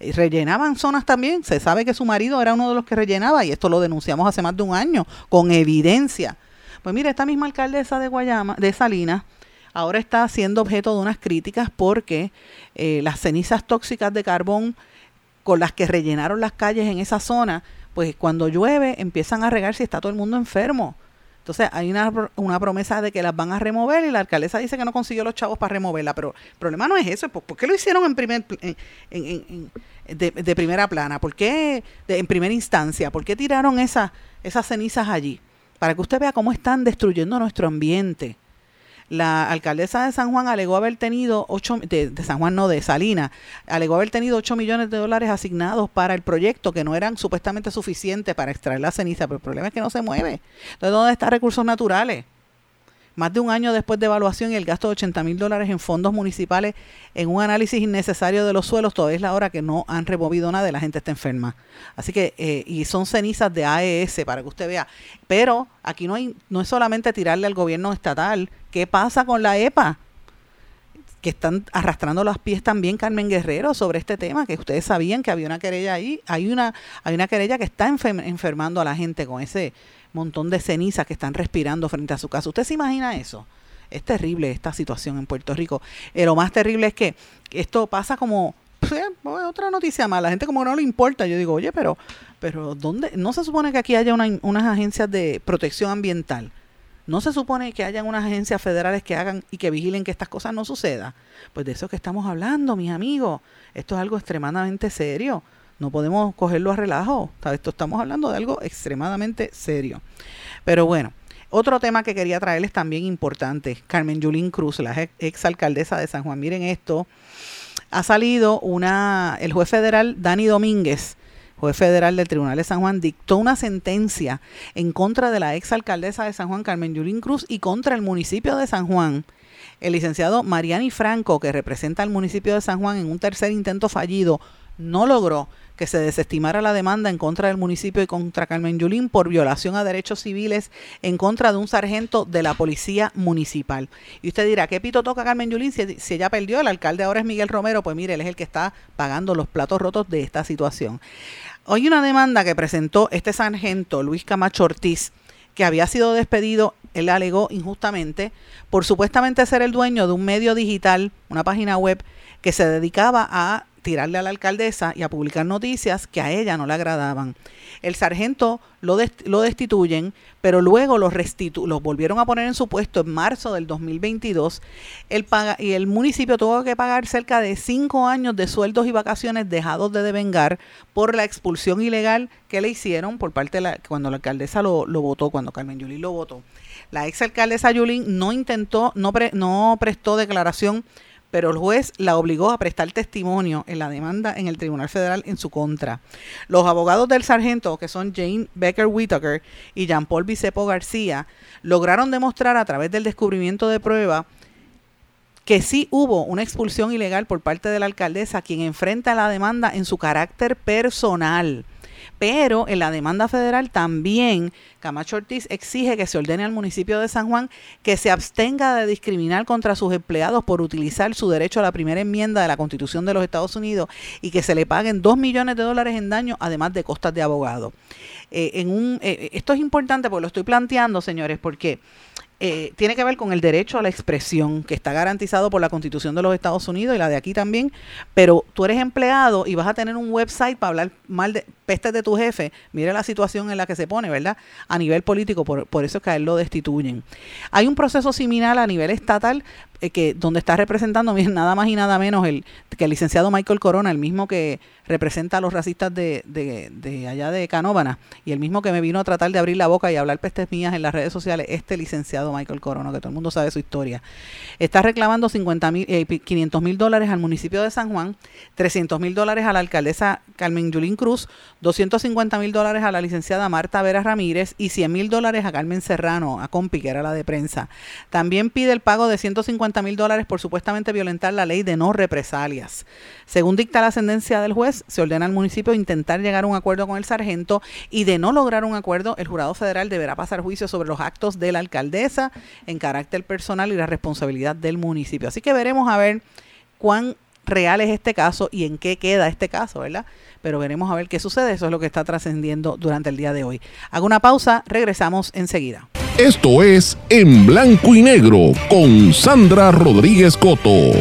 S1: Y rellenaban zonas también, se sabe que su marido era uno de los que rellenaba y esto lo denunciamos hace más de un año, con evidencia. Pues mire, esta misma alcaldesa de Guayama, de Salinas, ahora está siendo objeto de unas críticas porque eh, las cenizas tóxicas de carbón con las que rellenaron las calles en esa zona, pues cuando llueve empiezan a regar si está todo el mundo enfermo. Entonces hay una, promesa de que las van a remover y la alcaldesa dice que no consiguió los chavos para removerla, pero el problema no es eso, ¿por qué lo hicieron en primer, de, primera plana? ¿Por qué en primera instancia? ¿Por qué tiraron esas cenizas allí? Para que usted vea cómo están destruyendo nuestro ambiente la alcaldesa de San Juan alegó haber tenido 8, de, San Juan no, de Salina, alegó haber tenido 8 millones de dólares asignados para el proyecto que no eran supuestamente suficientes para extraer la ceniza, pero el problema es que no se mueve. Entonces, ¿dónde están recursos naturales? Más de un año después de evaluación y el gasto de 80 mil dólares en fondos municipales en un análisis innecesario de los suelos, todavía es la hora que no han removido nada y la gente está enferma. Así que, eh, y son cenizas de AES para que usted vea. Pero aquí no, hay, no es solamente tirarle al gobierno estatal. ¿Qué pasa con la EPA? que están arrastrando los pies también Carmen Guerrero sobre este tema, que ustedes sabían que había una querella ahí, hay una, hay una querella que está enfermando a la gente con ese montón de cenizas que están respirando frente a su casa. ¿Usted se imagina eso? Es terrible esta situación en Puerto Rico. Eh, lo más terrible es que esto pasa como pues, otra noticia más. La gente como no le importa. Yo digo, oye, pero, pero ¿dónde? No se supone que aquí haya unas agencias de protección ambiental. No se supone que hayan unas agencias federales que hagan y que vigilen que estas cosas no sucedan. Pues de eso que estamos hablando, mis amigos. Esto es algo extremadamente serio. No podemos cogerlo a relajo. Esto estamos hablando de algo extremadamente serio. Pero bueno, otro tema que quería traerles también importante. Carmen Yulín Cruz, la ex alcaldesa de San Juan. Miren esto. Ha salido una, el juez federal Dani Domínguez, juez federal del Tribunal de San Juan, dictó una sentencia en contra de la ex alcaldesa de San Juan, Carmen Yulín Cruz, y contra el municipio de San Juan. El licenciado Mariani Franco, que representa al municipio de San Juan en un tercer intento fallido, no logró que se desestimara la demanda en contra del municipio y contra Carmen Yulín por violación a derechos civiles en contra de un sargento de la policía municipal. Y usted dirá, ¿qué pito toca Carmen Yulín si, si ella perdió? El alcalde ahora es Miguel Romero. Pues mire, él es el que está pagando los platos rotos de esta situación. Hoy una demanda que presentó este sargento, Luis Camacho Ortiz, que había sido despedido, él alegó injustamente, por supuestamente ser el dueño de un medio digital, una página web, que se dedicaba a tirarle a la alcaldesa y a publicar noticias que a ella no le agradaban. El sargento lo, lo destituyen, pero luego los, los volvieron a poner en su puesto en marzo del 2022. El paga y el municipio tuvo que pagar cerca de cinco años de sueldos y vacaciones dejados de devengar por la expulsión ilegal que le hicieron por parte de la, cuando la alcaldesa lo, lo votó, cuando Carmen Yulín lo votó. La ex alcaldesa Yulín no intentó, no, no prestó declaración pero el juez la obligó a prestar testimonio en la demanda en el Tribunal Federal en su contra. Los abogados del sargento, que son Jane Becker Whittaker y Jean-Paul Bicepo García, lograron demostrar a través del descubrimiento de prueba que sí hubo una expulsión ilegal por parte de la alcaldesa, quien enfrenta la demanda en su carácter personal. Pero en la demanda federal también Camacho Ortiz exige que se ordene al municipio de San Juan que se abstenga de discriminar contra sus empleados por utilizar su derecho a la primera enmienda de la Constitución de los Estados Unidos y que se le paguen dos millones de dólares en daño, además de costas de abogado. Eh, en un, eh, esto es importante porque lo estoy planteando, señores, porque eh, tiene que ver con el derecho a la expresión que está garantizado por la Constitución de los Estados Unidos y la de aquí también, pero tú eres empleado y vas a tener un website para hablar mal de pestes de tu jefe, mire la situación en la que se pone, ¿verdad? A nivel político, por, por eso es que a él lo destituyen. Hay un proceso similar a nivel estatal eh, que donde está representando [LAUGHS] nada más y nada menos el que el licenciado Michael Corona, el mismo que representa a los racistas de, de, allá de Canóvana y el mismo que me vino a tratar de abrir la boca y hablar pestes mías en las redes sociales, este licenciado Michael Corona, que todo el mundo sabe su historia. Está reclamando 50 mil, 500 eh, mil dólares al municipio de San Juan, 300 mil dólares a la alcaldesa Carmen Yulín Cruz, 250 mil dólares a la licenciada Marta Vera Ramírez y 100 mil dólares a Carmen Serrano, a Compi, que era la de prensa. También pide el pago de 150 mil dólares por supuestamente violentar la ley de no represalias. Según dicta la ascendencia del juez, se ordena al municipio intentar llegar a un acuerdo con el sargento y de no lograr un acuerdo, el jurado federal deberá pasar juicio sobre los actos de la alcaldesa en carácter personal y la responsabilidad del municipio. Así que veremos a ver cuán real es este caso y en qué queda este caso, ¿verdad? Pero veremos a ver qué sucede. Eso es lo que está trascendiendo durante el día de hoy. Hago una pausa, regresamos enseguida.
S2: Esto es En Blanco y Negro con Sandra Rodríguez Coto.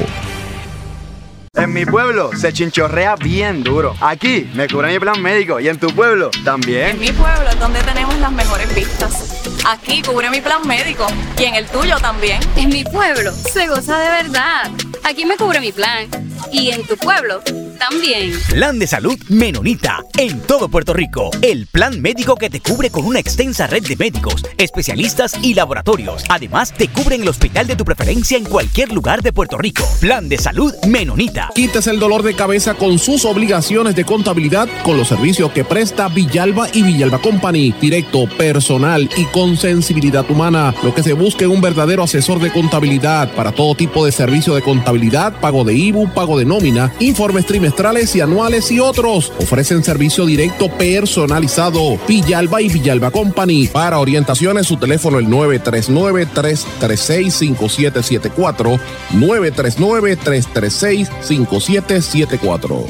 S3: En mi pueblo se chinchorrea bien duro. Aquí me cubre mi plan médico y en tu pueblo también.
S4: En mi pueblo es donde tenemos las mejores vistas. Aquí cubre mi plan médico y en el tuyo también.
S5: En mi pueblo se goza de verdad. Aquí me cubre mi plan y en tu pueblo también.
S6: Plan de salud Menonita en todo Puerto Rico. El plan médico que te cubre con una extensa red de médicos, especialistas y laboratorios. Además, te cubre en el hospital de tu preferencia en cualquier lugar de Puerto Rico. Plan de salud Menonita.
S2: Quites el dolor de cabeza con sus obligaciones de contabilidad con los servicios que presta Villalba y Villalba Company. Directo, personal y con sensibilidad humana. Lo que se busque un verdadero asesor de contabilidad para todo tipo de servicio de contabilidad, pago de IBU, pago de nómina, informes trimestrales y anuales y otros. Ofrecen servicio directo personalizado. Villalba y Villalba Company. Para orientaciones, su teléfono el 939-336-5774. 939-336-5774.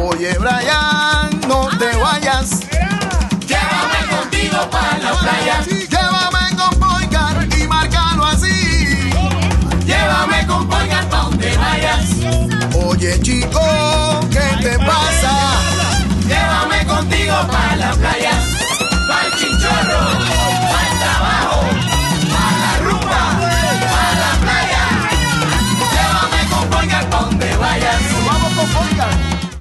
S7: Oye, Brian, no te vayas.
S8: Llévame contigo para la playa.
S7: Llévame con Boycar y márcalo así.
S8: Llévame con Boycar pa' donde vayas.
S7: Oye, chico
S8: para la playa, para el chinchorro, para el trabajo, para la rumba, para la playa. Llévame con Boygar donde vayas.
S7: Vamos con Boygar.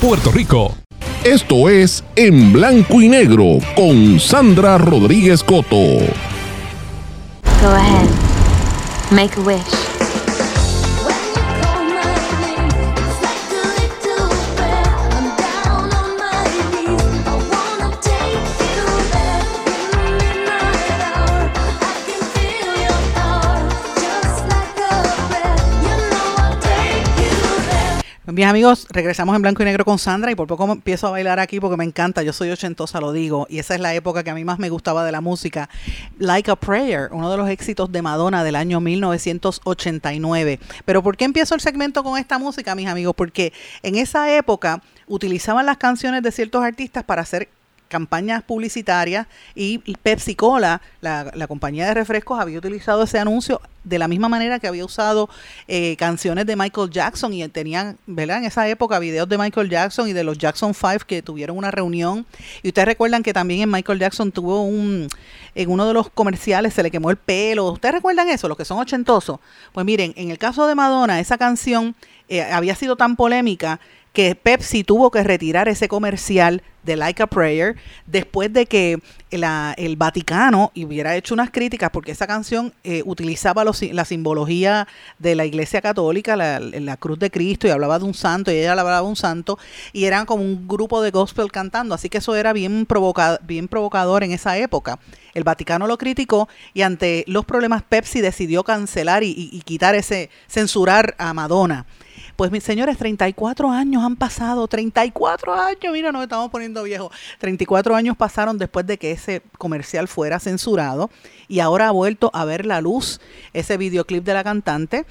S9: Puerto Rico.
S2: Esto es En Blanco y Negro con Sandra Rodríguez Coto.
S10: Go ahead. Make a wish.
S1: Mis amigos, regresamos en blanco y negro con Sandra y por poco empiezo a bailar aquí porque me encanta. Yo soy ochentosa, lo digo, y esa es la época que a mí más me gustaba de la música. Like a Prayer, uno de los éxitos de Madonna del año 1989. Pero ¿por qué empiezo el segmento con esta música, mis amigos? Porque en esa época utilizaban las canciones de ciertos artistas para hacer campañas publicitarias y Pepsi Cola, la, la, compañía de refrescos, había utilizado ese anuncio de la misma manera que había usado eh, canciones de Michael Jackson y tenían, ¿verdad? En esa época videos de Michael Jackson y de los Jackson Five que tuvieron una reunión. Y ustedes recuerdan que también en Michael Jackson tuvo un, en uno de los comerciales se le quemó el pelo. ¿Ustedes recuerdan eso? Los que son ochentosos. Pues miren, en el caso de Madonna, esa canción eh, había sido tan polémica que Pepsi tuvo que retirar ese comercial de Like a Prayer después de que la, el Vaticano hubiera hecho unas críticas porque esa canción eh, utilizaba la simbología de la Iglesia Católica, la, cruz de Cristo y hablaba de un santo y ella hablaba de un santo y eran como un grupo de gospel cantando, así que eso era bien, bien provocador en esa época. El Vaticano lo criticó y ante los problemas Pepsi decidió cancelar y, y quitar ese, censurar a Madonna. Pues mis señores, 34 años han pasado, 34 años, mira, nos estamos poniendo viejos. 34 años pasaron después de que ese comercial fuera censurado y ahora ha vuelto a ver la luz ese videoclip de la cantante.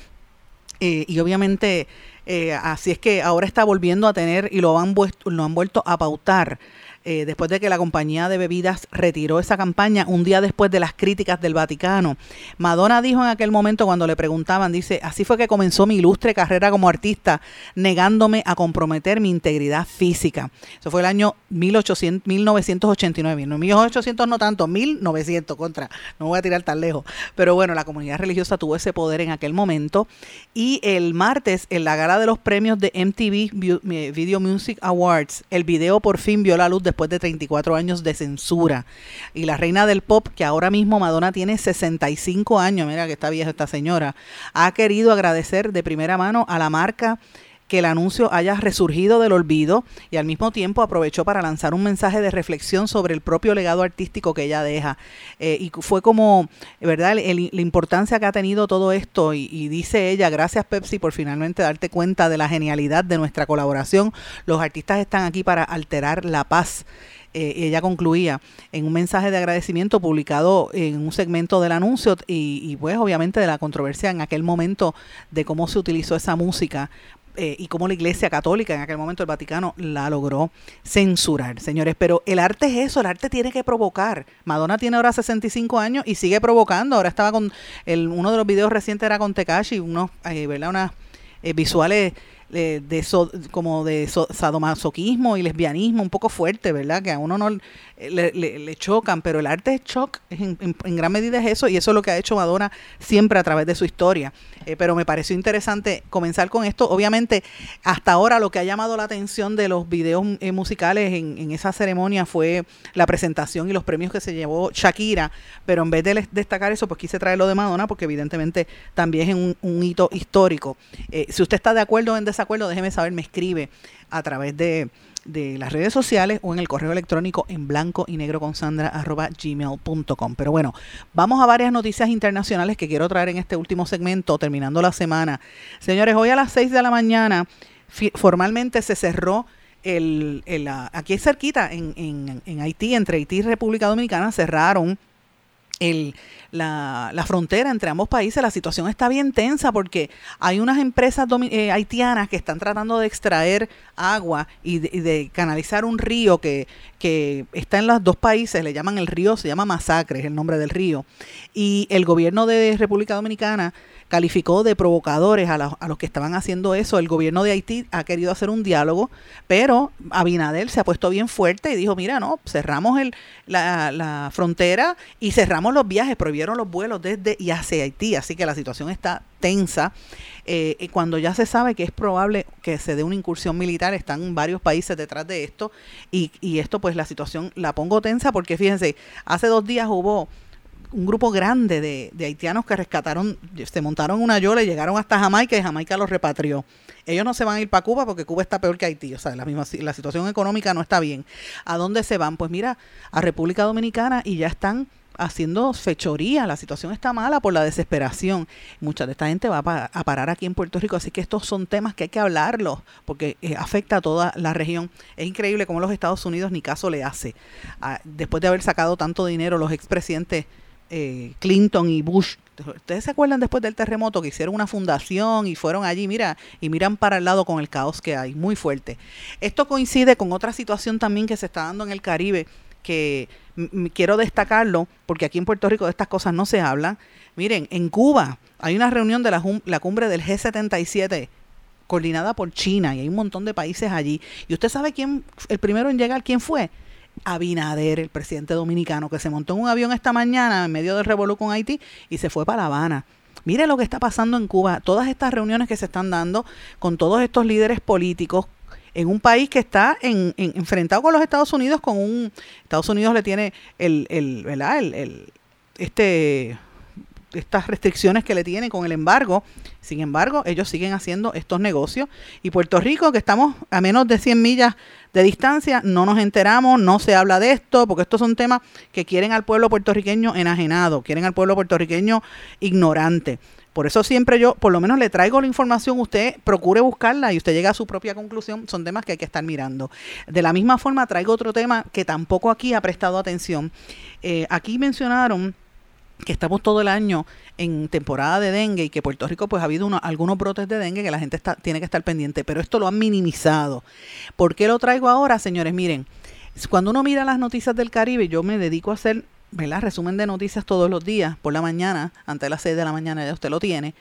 S1: Eh, y obviamente, eh, así es que ahora está volviendo a tener y lo han, lo han vuelto a pautar eh, después de que la compañía de bebidas retiró esa campaña un día después de las críticas del Vaticano. Madonna dijo en aquel momento cuando le preguntaban, dice, así fue que comenzó mi ilustre carrera como artista, negándome a comprometer mi integridad física. Eso fue el año 1800, 1989. No, 1800 no tanto, 1900 contra. No voy a tirar tan lejos. Pero bueno, la comunidad religiosa tuvo ese poder en aquel momento. Y el martes, en la gala de los premios de MTV Video Music Awards, el video por fin vio la luz de después de 34 años de censura. Y la reina del pop, que ahora mismo Madonna tiene 65 años, mira que está vieja esta señora, ha querido agradecer de primera mano a la marca que el anuncio haya resurgido del olvido y al mismo tiempo aprovechó para lanzar un mensaje de reflexión sobre el propio legado artístico que ella deja. Eh, y fue como, ¿verdad?, el, la importancia que ha tenido todo esto y, dice ella, gracias Pepsi por finalmente darte cuenta de la genialidad de nuestra colaboración. Los artistas están aquí para alterar la paz. Eh, ella concluía en un mensaje de agradecimiento publicado en un segmento del anuncio y, y, pues obviamente de la controversia en aquel momento de cómo se utilizó esa música eh, y cómo la Iglesia Católica, en aquel momento el Vaticano, la logró censurar, señores. Pero el arte es eso, el arte tiene que provocar. Madonna tiene ahora 65 años y sigue provocando. Ahora estaba con, el, uno de los videos recientes era con Tekashi, unos, eh, ¿verdad? Unas eh, visuales de, so, como de so, sadomasoquismo y lesbianismo un poco fuerte, ¿verdad? Que a uno no le, le, chocan, pero el arte es shock, en, en, gran medida es eso, y eso es lo que ha hecho Madonna siempre a través de su historia. Eh, pero me pareció interesante comenzar con esto. Obviamente, hasta ahora lo que ha llamado la atención de los videos eh, musicales en, esa ceremonia fue la presentación y los premios que se llevó Shakira, pero en vez de destacar eso, pues quise traer lo de Madonna, porque evidentemente también es un, hito histórico. Eh, si usted está de acuerdo en desacuerdo, déjeme saber, me escribe a través de de las redes sociales o en el correo electrónico en blanco y negro con sandra arroba gmail.com. Pero bueno, vamos a varias noticias internacionales que quiero traer en este último segmento, terminando la semana. Señores, hoy a las 6 de la mañana formalmente se cerró el, el, aquí cerquita en, en, en Haití, entre Haití y República Dominicana, cerraron el, la, la, frontera entre ambos países, la situación está bien tensa porque hay unas empresas eh, haitianas que están tratando de extraer agua y de, y de, canalizar un río que, que está en los dos países, le llaman el río, se llama Masacre, es el nombre del río. Y el gobierno de República Dominicana calificó de provocadores a, a, los que estaban haciendo eso. El gobierno de Haití ha querido hacer un diálogo, pero Abinader se ha puesto bien fuerte y dijo, mira, no, cerramos la, frontera y cerramos los viajes, prohibieron los vuelos desde y hacia Haití, así que la situación está tensa. Eh, cuando ya se sabe que es probable que se dé una incursión militar, están varios países detrás de esto y, y esto pues la situación la pongo tensa porque fíjense, hace dos días hubo un grupo grande de, haitianos que rescataron, se montaron una yola y llegaron hasta Jamaica y Jamaica los repatrió. Ellos no se van a ir para Cuba porque Cuba está peor que Haití, o sea, la, misma, la situación económica no está bien. ¿A dónde se van? Pues mira, a República Dominicana y ya están haciendo fechoría. La situación está mala por la desesperación. Mucha de esta gente va a parar aquí en Puerto Rico, así que estos son temas que hay que hablarlos porque eh, afecta a toda la región. Es increíble cómo los Estados Unidos ni caso le hace. Ah, después de haber sacado tanto dinero los expresidentes eh, Clinton y Bush. ¿Ustedes se acuerdan después del terremoto que hicieron una fundación y fueron allí, mira, y miran para el lado con el caos que hay, muy fuerte? Esto coincide con otra situación también que se está dando en el Caribe, que quiero destacarlo, porque aquí en Puerto Rico de estas cosas no se hablan. Miren, en Cuba hay una reunión de la, la cumbre del G77 coordinada por China y hay un montón de países allí. ¿Y usted sabe quién, el primero en llegar, quién fue? Abinader, el presidente dominicano, que se montó en un avión esta mañana en medio del revolú con Haití y se fue para La Habana. Mire lo que está pasando en Cuba, todas estas reuniones que se están dando con todos estos líderes políticos en un país que está en, en- enfrentado con los Estados Unidos, con un Estados Unidos le tiene el, el ¿verdad? El, el- este estas restricciones que le tienen con el embargo. Sin embargo, ellos siguen haciendo estos negocios. Y Puerto Rico, que estamos a menos de 100 millas de distancia, no nos enteramos, no se habla de esto, porque estos son temas que quieren al pueblo puertorriqueño enajenado, quieren al pueblo puertorriqueño ignorante. Por eso siempre yo, por lo menos le traigo la información, usted procure buscarla y usted llega a su propia conclusión, son temas que hay que estar mirando. De la misma forma, traigo otro tema que tampoco aquí ha prestado atención. Eh, aquí mencionaron que estamos todo el año en temporada de dengue y que Puerto Rico pues ha habido uno- algunos brotes de dengue que la gente está, tiene que estar pendiente, pero esto lo han minimizado. ¿Por qué lo traigo ahora, señores? Miren, cuando uno mira las noticias del Caribe, yo me dedico a hacer, ¿verdad? Resumen de noticias todos los días, por la mañana, antes de las 6 de la mañana ya usted lo tiene.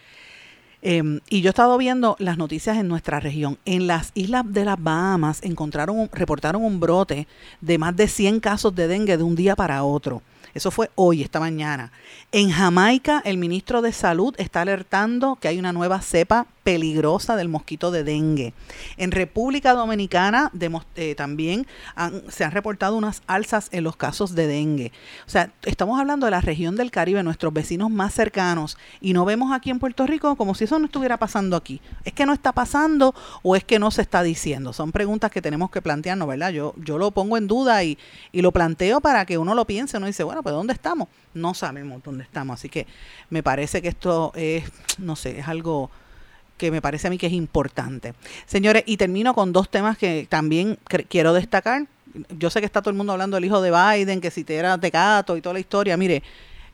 S1: Eh, y yo he estado viendo las noticias en nuestra región. En las islas de las Bahamas encontraron, reportaron un brote de más de 100 casos de dengue de un día para otro. Eso fue hoy, esta mañana. En Jamaica, el ministro de Salud está alertando que hay una nueva cepa peligrosa del mosquito de dengue. En República Dominicana eh, también se han reportado unas alzas en los casos de dengue. O sea, estamos hablando de la región del Caribe, nuestros vecinos más cercanos, y no vemos aquí en Puerto Rico como si eso no estuviera pasando aquí. ¿Es que no está pasando o es que no se está diciendo? Son preguntas que tenemos que plantearnos, ¿verdad? Yo, yo lo pongo en duda y, y lo planteo para que uno lo piense. Uno dice, bueno, pues ¿dónde estamos? No sabemos dónde estamos. Así que me parece que esto es, no sé, es algo que me parece a mí que es importante. Señores, y termino con dos temas que también quiero destacar. Yo sé que está todo el mundo hablando del hijo de Biden, que si te era tecato y toda la historia. Mire,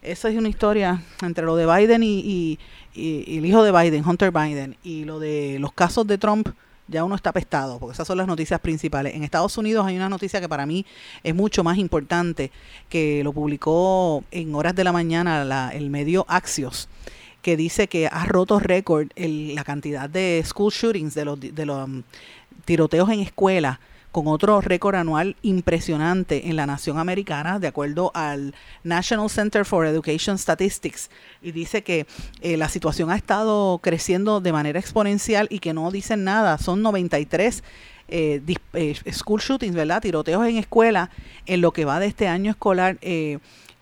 S1: esa es una historia entre lo de Biden y, el hijo de Biden, Hunter Biden, y lo de los casos de Trump. Ya uno está apestado, porque esas son las noticias principales. En Estados Unidos hay una noticia que para mí es mucho más importante, que lo publicó en horas de la mañana el medio Axios que dice que ha roto récord la cantidad de school shootings, de los, de los um, tiroteos en escuelas, con otro récord anual impresionante en la nación americana, de acuerdo al National Center for Education Statistics. Y dice que eh, la situación ha estado creciendo de manera exponencial y que no dicen nada. Son 93 eh, eh, school shootings, ¿verdad? Tiroteos en escuela en lo que va de este año escolar.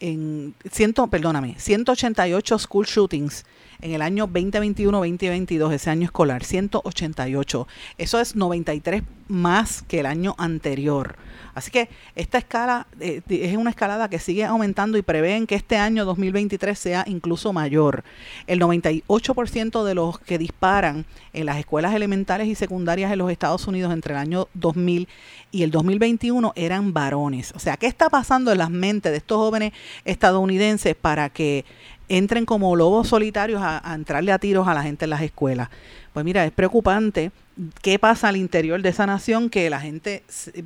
S1: En ciento, perdóname, 188 school shootings en el año 2021-2022, ese año escolar, 188. Eso es 93 más que el año anterior. Así que esta escala eh, es una escalada que sigue aumentando y prevén que este año 2023 sea incluso mayor. El 98% de los que disparan en las escuelas elementales y secundarias en los Estados Unidos entre el año 2000 y el 2021 eran varones. O sea, ¿qué está pasando en las mentes de estos jóvenes estadounidenses para que entren como lobos solitarios a, entrarle a tiros a la gente en las escuelas? Pues mira, es preocupante qué pasa al interior de esa nación que la gente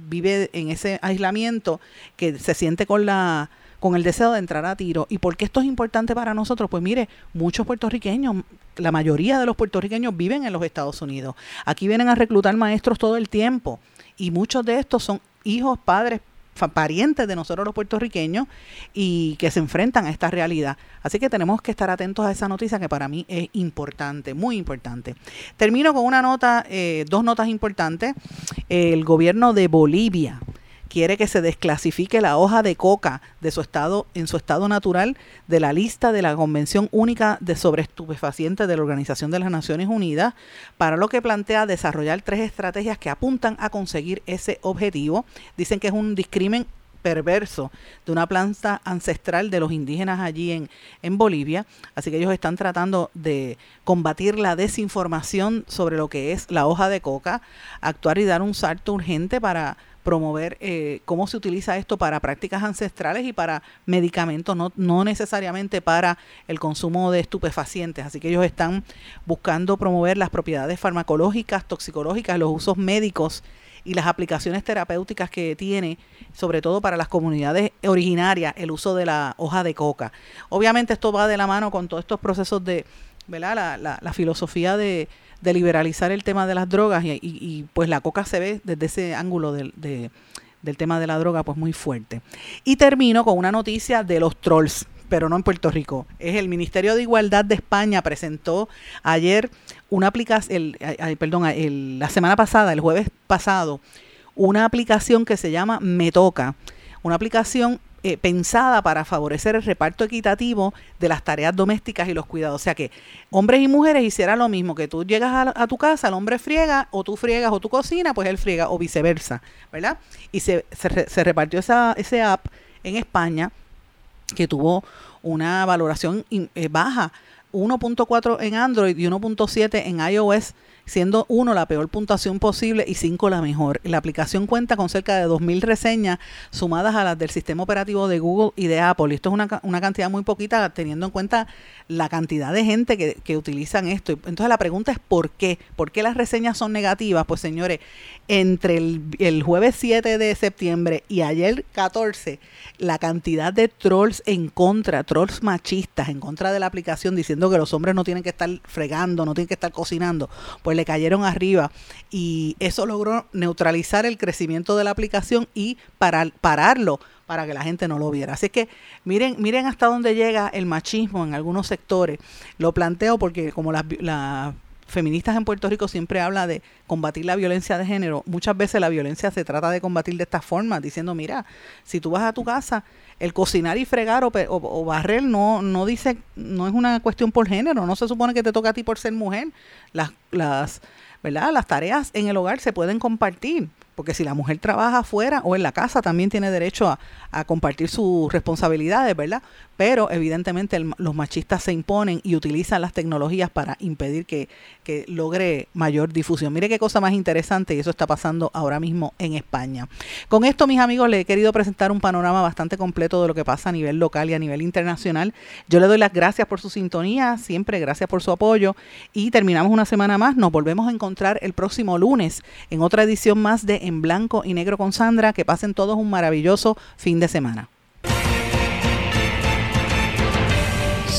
S1: vive en ese aislamiento, que se siente con la con el deseo de entrar a tiro. ¿Y por qué esto es importante para nosotros? Pues mire, muchos puertorriqueños, la mayoría de los puertorriqueños viven en los Estados Unidos. Aquí vienen a reclutar maestros todo el tiempo y muchos de estos son hijos, padres, parientes de nosotros los puertorriqueños y que se enfrentan a esta realidad. Así que tenemos que estar atentos a esa noticia que para mí es importante, muy importante. Termino con una nota, eh, dos notas importantes. El gobierno de Bolivia quiere que se desclasifique la hoja de coca de su estado en su estado natural de la lista de la Convención Única de sobre estupefacientes de la Organización de las Naciones Unidas, para lo que plantea desarrollar tres estrategias que apuntan a conseguir ese objetivo. Dicen que es un discrimen perverso de una planta ancestral de los indígenas allí en, en Bolivia. Así que ellos están tratando de combatir la desinformación sobre lo que es la hoja de coca, actuar y dar un salto urgente para promover eh, cómo se utiliza esto para prácticas ancestrales y para medicamentos, no, no necesariamente para el consumo de estupefacientes. Así que ellos están buscando promover las propiedades farmacológicas, toxicológicas, los usos médicos y las aplicaciones terapéuticas que tiene, sobre todo para las comunidades originarias, el uso de la hoja de coca. Obviamente esto va de la mano con todos estos procesos de. La, la, filosofía de, de, liberalizar el tema de las drogas y, pues la coca se ve desde ese ángulo de, de, del tema de la droga pues muy fuerte. Y termino con una noticia de los trolls pero no en Puerto Rico. Es el Ministerio de Igualdad de España presentó ayer una aplicación, perdón, el, la semana pasada, el jueves pasado, una aplicación que se llama Me Toca, una aplicación eh, pensada para favorecer el reparto equitativo de las tareas domésticas y los cuidados. O sea que hombres y mujeres hicieran lo mismo, que tú llegas a, tu casa, el hombre friega, o tú friegas o tú cocina, pues él friega, o viceversa, ¿verdad? Y se, se, se repartió esa, ese app en España que tuvo una valoración eh, baja, 1.4 en Android y 1.7 en iOS, siendo 1 la peor puntuación posible y 5 la mejor. La aplicación cuenta con cerca de 2.000 reseñas sumadas a las del sistema operativo de Google y de Apple. Y esto es una, una cantidad muy poquita teniendo en cuenta la cantidad de gente que, que, utilizan esto. Entonces la pregunta es ¿por qué? ¿Por qué las reseñas son negativas? Pues señores, entre el, el jueves 7 de septiembre y ayer 14, la cantidad de trolls en contra, trolls machistas en contra de la aplicación diciendo que los hombres no tienen que estar fregando, no tienen que estar cocinando, pues cayeron arriba y eso logró neutralizar el crecimiento de la aplicación y parar, pararlo para que la gente no lo viera. Así que miren, miren hasta dónde llega el machismo en algunos sectores. Lo planteo porque como las la feministas en Puerto Rico siempre habla de combatir la violencia de género. Muchas veces la violencia se trata de combatir de esta forma, diciendo, mira, si tú vas a tu casa, el cocinar y fregar o, o, o, barrer no, no dice, no es una cuestión por género, no se supone que te toca a ti por ser mujer. Las, las, ¿verdad? Las tareas en el hogar se pueden compartir porque si la mujer trabaja afuera o en la casa también tiene derecho a, compartir sus responsabilidades, ¿verdad? Pero evidentemente los machistas se imponen y utilizan las tecnologías para impedir que, que, logre mayor difusión. Mire qué cosa más interesante y eso está pasando ahora mismo en España. Con esto, mis amigos, les he querido presentar un panorama bastante completo de lo que pasa a nivel local y a nivel internacional. Yo le doy las gracias por su sintonía, siempre gracias por su apoyo y terminamos una semana más. Nos volvemos a encontrar el próximo lunes en otra edición más de En Blanco y Negro con Sandra. Que pasen todos un maravilloso fin de semana.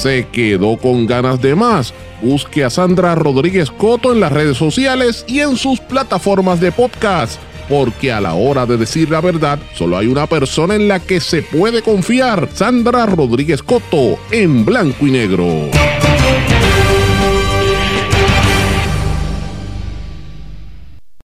S2: ¿Se quedó con ganas de más? Busque a Sandra Rodríguez Coto en las redes sociales y en sus plataformas de podcast, porque a la hora de decir la verdad, solo hay una persona en la que se puede confiar, Sandra Rodríguez Coto, en blanco y negro.